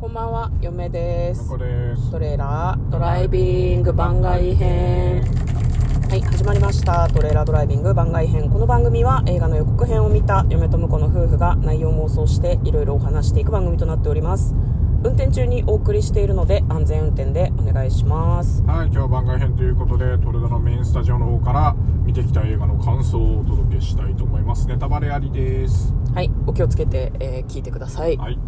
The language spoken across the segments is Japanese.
こんばんは、嫁です。こです。トレーラードライビング番外編。はい、始まりました。トレーラードライビング番外編。この番組は映画の予告編を見た嫁と婿の夫婦が内容妄想していろいろお話していく番組となっております。運転中にお送りしているので安全運転でお願いします。はい、今日は番外編ということで、トレドのメインスタジオの方から見てきた映画の感想をお届けしたいと思います。ネタバレありです。はい、お気をつけて、えー聞いてください。はい。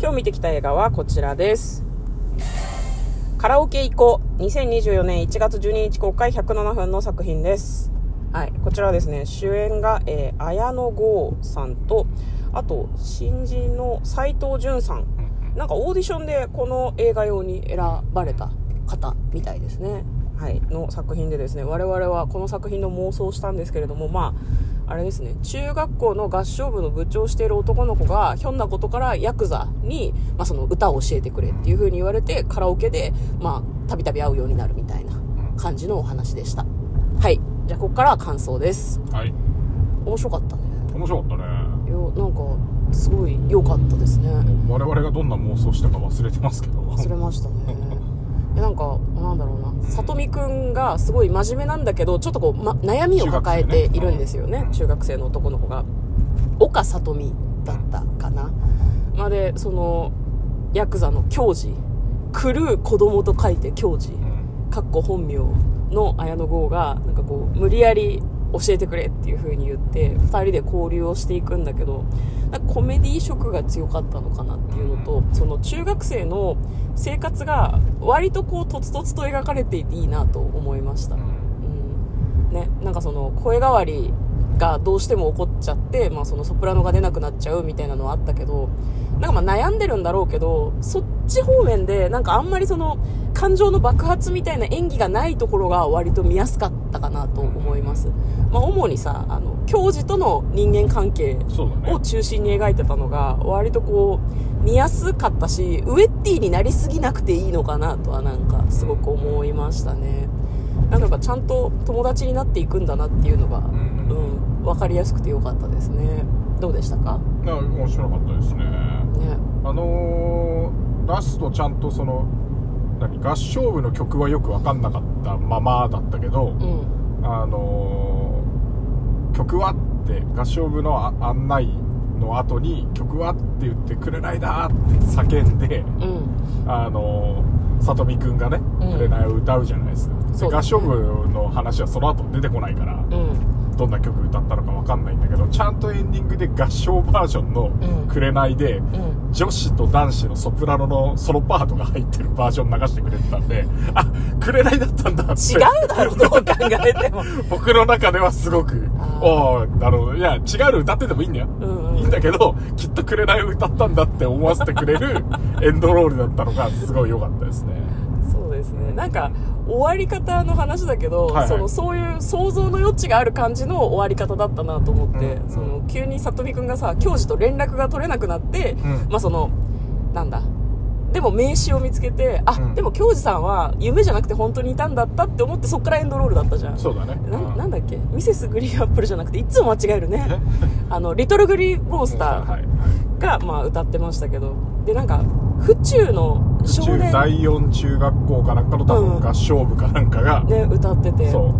今日見てきた映画はこちらです。カラオケ行こう。2024年1月12日公開107分の作品です。はい。こちらはですね、主演が、えー、綾野剛さんと、あと、新人の斎藤潤さん。なんかオーディションでこの映画用に選ばれた方みたいですね。はい。の作品でですね、我々はこの作品の妄想をしたんですけれども、まあ、あれですね、中学校の合唱部の部長をしている男の子が、ひょんなことからヤクザに、まあ、その歌を教えてくれっていう風に言われて、カラオケで、まあ、たびたび会うようになるみたいな感じのお話でした。はい。じゃあ、ここからは感想です。はい。面白かったね。面白かったね。よ、なんか、すごい良かったですね。我々がどんな妄想したか忘れてますけど。忘れましたねえなんかなんだろうな。さとみくんがすごい真面目なんだけどちょっとこう、ま、悩みを抱えているんですよね。中学生の男の子が。岡さとみだったかな、まあ、でそのヤクザの教授狂う子供と書いて教授うん。かっこ本名の綾野剛がなんかこう無理やり教えてくれっていう風に言って2人で交流をしていくんだけどなんかコメディ色が強かったのかなっていうのとその中学生の生活が割とこうとつとつと描かれていていいなと思いました、うん。ね、なんかその声変わりがどうしても起こっちゃって、まあ、そのソプラノが出なくなっちゃうみたいなのはあったけどなんかまあ悩んでるんだろうけどそっち方面でなんかあんまりその感情の爆発みたいな演技がないところが割と見やすかったかなと思います、まあ、主にさあの教授との人間関係を中心に描いてたのが割とこう見やすかったしウェッティになりすぎなくていいのかなとはなんかすごく思いましたね。なんかちゃんと友達になっていくんだなっていうのが、んうん、分かりやすくてよかったですね。どうでしたか？な面白かったですね。ね。あのー、ラストちゃんとその、何、合唱部の曲はよくわかんなかったままだったけど、うんあのー曲はって合唱部のあ案内の後に曲はって言ってくれないだって叫んでうん。あのーさとみくんがね「うん。くれない」を歌うじゃないですか、うだね合唱部の話はその後出てこないから、うん。どんな曲歌ったのかわかんないんだけどちゃんとエンディングで合唱バージョンのうん「くれない」で、うん女子と男子のソプラノのソロパートが入ってるバージョン流してくれてたんであくれないだったんだって。違うだろどう考えても。僕の中ではすごく。おおなるほど。いや違うの歌っててもいいんだよ、うんうん。いいんだけどきっと「くれない」を歌ったんだって思わせてくれるエンドロールだったのがすごい良かったですねですね。なんか終わり方の話だけど、はいはい。そのそういう想像の余地がある感じの終わり方だったなと思って、うんその急に里美くんがさ教授と連絡が取れなくなって、うん。まあそのなんだ。でも名刺を見つけてあ、うん。でも教授さんは夢じゃなくて本当にいたんだったって思ってそっからエンドロールだったじゃん。そうだね。なうん。なんだっけ？ミセスグリーンアップルじゃなくていつも間違えるね。あのリトルグリーンモンスターはいはいが、まあ、歌ってましたけど。でなんか府中の少中年第4中学校かなんかの多うん。分合唱部かなんかが、ね歌ってて。そう。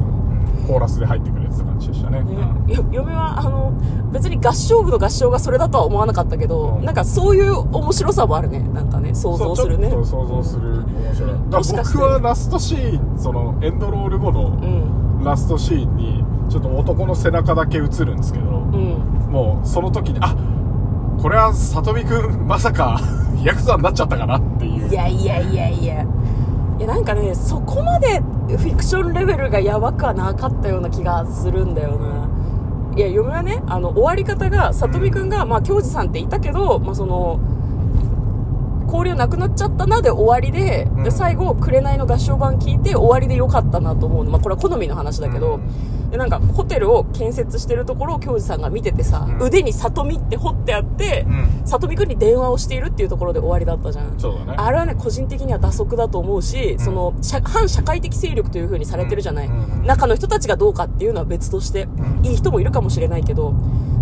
コーラスで入ってくるやつ感じでしたね。ね、よ嫁はあの別に合唱部の合唱がそれだとは思わなかったけど、うん。なんかそういう面白さもあるね。なんかね想像するね。そう想像する面白い。だから僕はラストシーンそのエンドロール後のうん。ラストシーンにちょっと男の背中だけ映るんですけど、うん。もうその時にあこれはさとみくんまさか ヤクザになっちゃったかなっていう。いやいやいやいや。いやなんかねそこまでフィクションレベルがやばくはなかったような気がするんだよな。いや嫁はねあの終わり方が里美くんが、まあ、教授さんっていたけど、まあ、その交流なくなっちゃったなで終わりで,、うん。で最後「紅の合唱版」聞いて終わりでよかったなと思うの、まあ、これは好みの話だけど、でなんかホテルを建設してるところを教授さんが見ててさ、うん。腕に里美って彫ってあって、うん。里美くんに電話をしているっていうところで終わりだったじゃん。ね。あれはね、個人的には打足だと思うし、ん。その、社反社会的勢力という風にされてるじゃない、うん。うん。中の人たちがどうかっていうのは別として、ん。いい人もいるかもしれないけど、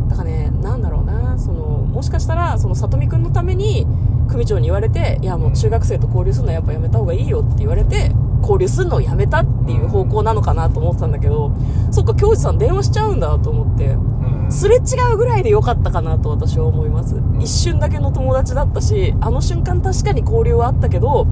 だからね、なんだろうな、その、もしかしたら、その、里美くんのために、組長に言われていやもう中学生と交流するのはやっぱやめた方がいいよって言われて交流するのをやめたっていう方向なのかなと思ってたんだけどそっか京二さん電話しちゃうんだと思ってうん。すれ違うぐらいでよかったかなと私は思います。一瞬だけの友達だったしあの瞬間確かに交流はあったけど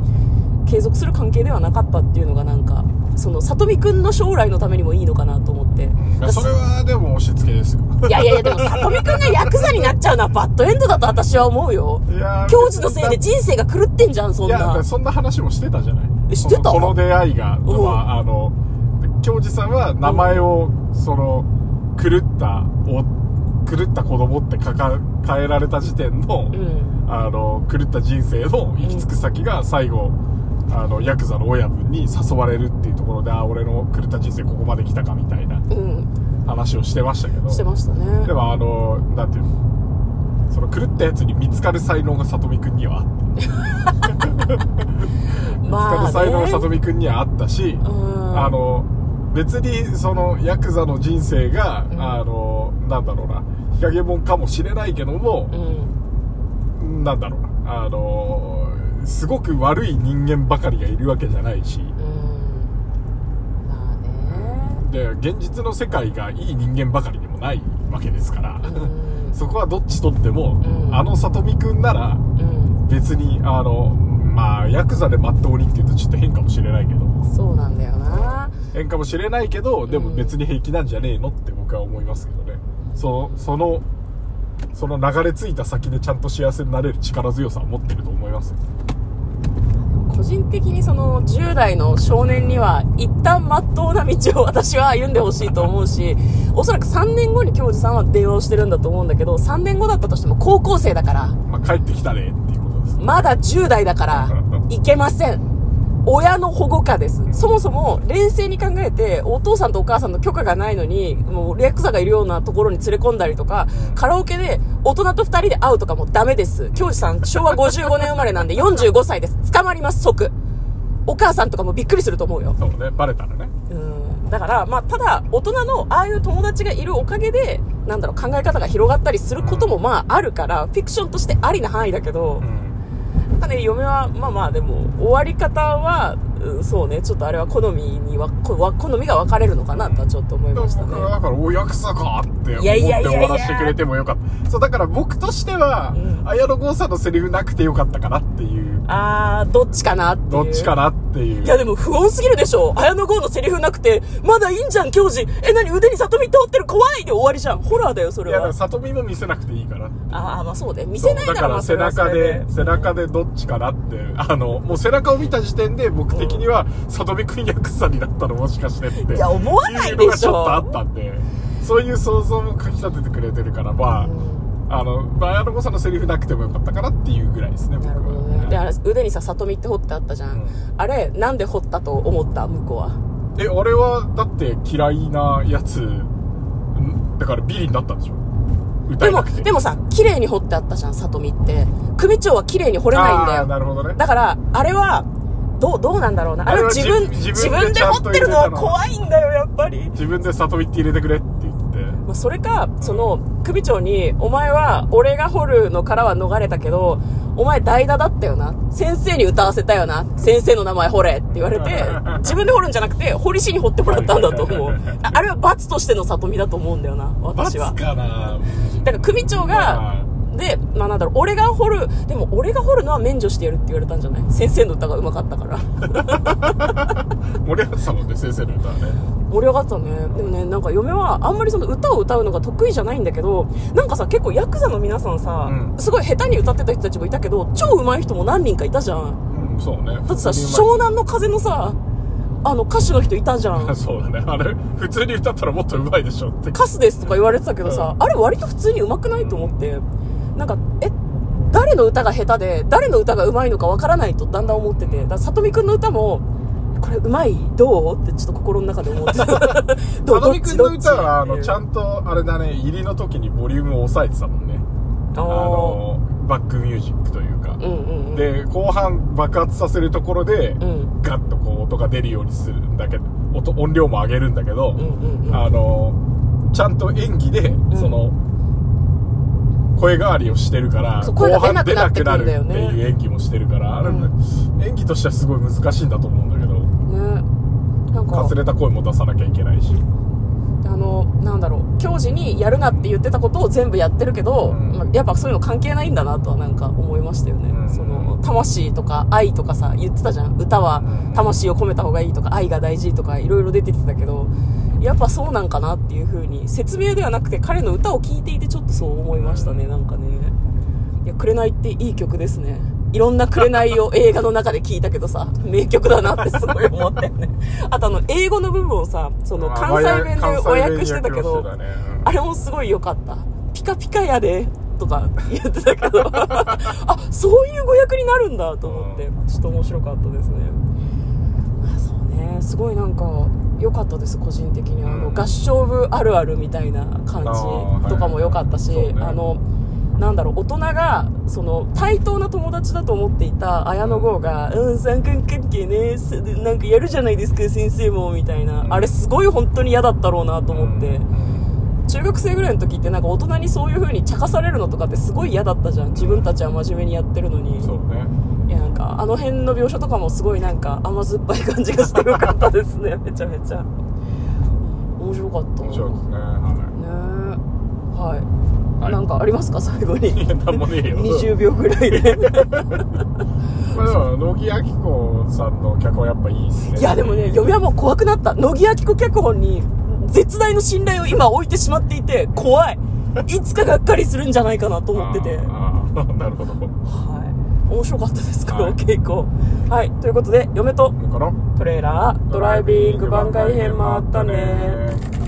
継続する関係ではなかったっていうのがなんかその里見くんの将来のためにもいいのかなと思って。それはでも押し付けですよいやいやいやでも里見くんがヤクザになっちゃうのはバッドエンドだと私は思うよ。いやー教授のせいで人生が狂ってんじゃんそんいやなそんな話もしてたじゃない？えしてた？このこの出会いが、うん。まあ、あの教授さんは名前を、その狂ったお狂った子供ってかか変えられた時点の,、うん。あの狂った人生の行き着く先が最後、あのヤクザの親分に誘われるっていうところであ俺の狂った人生ここまで来たかみたいな。うん話をしてましたけど。してましたね。でもあのなんていうの？その狂ったやつに見つかる才能が里見くんにはあって 見つかる才能が里見くんにはあったし、うん。あの別にそのヤクザの人生が、うん。あのなんだろうな日陰者かもしれないけどもう、ん。なんだろうなあのすごく悪い人間ばかりがいるわけじゃないしうんで現実の世界がいい人間ばかりでもないわけですから、うん。そこはどっちとっても、うん。あの里見くんならうん。別にあのまあヤクザでまっとうにっていうとちょっと変かもしれないけどそうなんだよな。変かもしれないけどでも別に平気なんじゃねえのって僕は思いますけどね。そそのその流れ着いた先でちゃんと幸せになれる力強さを持ってると思いますよ個人的にその10代の少年には一旦真っ当な道を私は歩んでほしいと思うし おそらく3年後に教授さんは電話をしてるんだと思うんだけど3年後だったとしても高校生だから。まあ、帰ってきたねっていうことですまだ10代だから いけません親の保護下です。そもそも冷静に考えてお父さんとお母さんの許可がないのにもうヤクザがいるようなところに連れ込んだりとかカラオケで大人と2人で会うとかもダメです。教授さん昭和55年生まれなんで45歳です。捕まります即。お母さんとかもびっくりすると思うよ。そうね。バレたらね。うん。だから、まあ、ただ、大人のああいう友達がいるおかげで、なんだろう、考え方が広がったりすることもまああるから、フィクションとしてありな範囲だけどう、んかね、嫁は、まあまあでも、終わり方は、うんそうね、ちょっとあれは好みには、好みが分かれるのかなとはちょっと思いましたね僕。はだからおヤクザかって思って終わらせてくれてもよかったそうだから僕としては、うん綾野剛さんのセリフなくてよかったかなっていうあー、どっちかなっていう。どっちかなっていういやでも不穏すぎるでしょ綾野剛のセリフなくて、まだいいんじゃん、教授。え、何腕に里見通ってる怖いで終わりじゃん。ホラーだよ、それはいや。里見も見せなくていいからあー、まあそうね。見せないならまあだから背中で背中でどっちかなってあのもう背中を見た時点で僕的には里見くんヤクザになったのもしかしてっていや思わないでしょいうのがちょっとあったんでそういう想像もかき立ててくれてるからまあ、あのまあ綾野剛さんのセリフなくてもよかったかなっていうぐらいですね僕はなるほどね。で、あれ腕にさ、里見って彫ってあったじゃん。うんあれ、なんで彫ったと思った？向こうは。え俺はだって嫌いなやつんだからビリになったんでしょ？歌でも、でもさ、綺麗に彫ってあったじゃん、里見って。組長は綺麗に彫れないんだよ。なるほどねだから、あれは、どう、どうなんだろうな。あれは自分、自自分で自分でちゃんと彫ってるのは怖いんだよ、やっぱり。自分で里見って入れてくれって言ってまあ、それか、その、組長に、お前は、俺が掘るのからは逃れたけど、お前代打だったよな。先生に歌わせたよな。先生の名前掘れって言われて、自分で掘るんじゃなくて、堀氏に掘ってもらったんだと思う。ああれは罰としての里見だと思うんだよな、私は。罰かなだから組長まがあ、で、まあなんだろう、俺が掘る、でも俺が掘るのは免除してやるって言われたんじゃない？先生の歌が上手かったから。盛り上がってたもんね先生の歌はね盛り上がったね。でもね、なんか嫁はあんまりその歌を歌うのが得意じゃないんだけど、なんかさ、結構ヤクザの皆さんさ、うんすごい下手に歌ってた人たちもいたけど、超上手い人も何人かいたじゃん。うんそうねだってさ、湘南の風のさ、あの歌手の人いたじゃん。そうだねあれ普通に歌ったらもっと上手いでしょってカスですとか言われてたけどさ、あれ割と普通に上手くないと思って。なんか、え、誰の歌が下手で、誰の歌が上手いのかわからないとだんだん思ってて。だから、里見くんの歌も、これ上手い？どう？ってちょっと心の中で思ってた。どう？里見くんの歌はあのちちゃんとあれだね入りの時にボリュームを抑えてたもんね。ああのバックミュージックというか、ーうんうんうん。で後半爆発させるところで、うん。ガッとこう音が出るようにするんだけど音音量も上げるんだけど、うんうんうん。あのちゃんと演技で、ん。その声変わりをしてるから声が出なくなってく後半るんだよね。出なくなるっていう演技もしてるからあれ、演技としてはすごい難しいんだと思うんだけどね。なんかかすれた声も出さなきゃいけないし。あのなんだろう。教授にやるなって言ってたことを全部やってるけど、うん。まあやっぱそういうの関係ないんだなとはなんか思いましたよね、うん。その魂とか愛とかさ言ってたじゃん。歌はうん。魂を込めた方がいいとか愛が大事とかいろいろ出てきてたけどやっぱそうなんかなっていう風に説明ではなくて彼の歌を聴いていてちょっとそう思いましたねなんかね。いや紅っていい曲ですね。いろんな紅を映画の中で聞いたけどさ名曲だなってすごい思ったよね。あとあの英語の部分をさその関西弁で和訳してたけどあれもすごい良かった。ピカピカやで、とか 言ってたけど、あ、そういう語訳になるんだと思って、ちょっと面白かったですね。ね、すごいなんか、良かったです、個人的に。あの、うん。合唱部あるあるみたいな感じとかも良かったし、はいそうね。あの、なんだろう、大人が、その、対等な友達だと思っていた綾野剛が、うん、三角関係ね、すなんかやるじゃないですか、先生も、みたいな。うん。あれすごい本当に嫌だったろうなと思って。うん。中学生ぐらいの時ってなんか大人にそういう風に茶化されるのとかってすごい嫌だったじゃん。自分たちは真面目にやってるのに。そうねかあの辺の描写とかもすごいなんか甘酸っぱい感じがしてよかったですね。めちゃめちゃ。面白かった。面白いですね。はねえ。はい、はい。なんかありますか？最後に。いいやなんもねえよ。20秒ぐらいで。まあでも乃木明子さんの脚本やっぱいいっすね。いやでもね嫁はもう怖くなった。乃木明子脚本に絶大の信頼を今置いてしまっていて怖い。いつかがっかりするんじゃないかなと思ってて。あーあー。なるほど。はい。面白かったです、このはい稽古。はい。ということで、嫁とトレーラー、ドライビング番外編もあったね。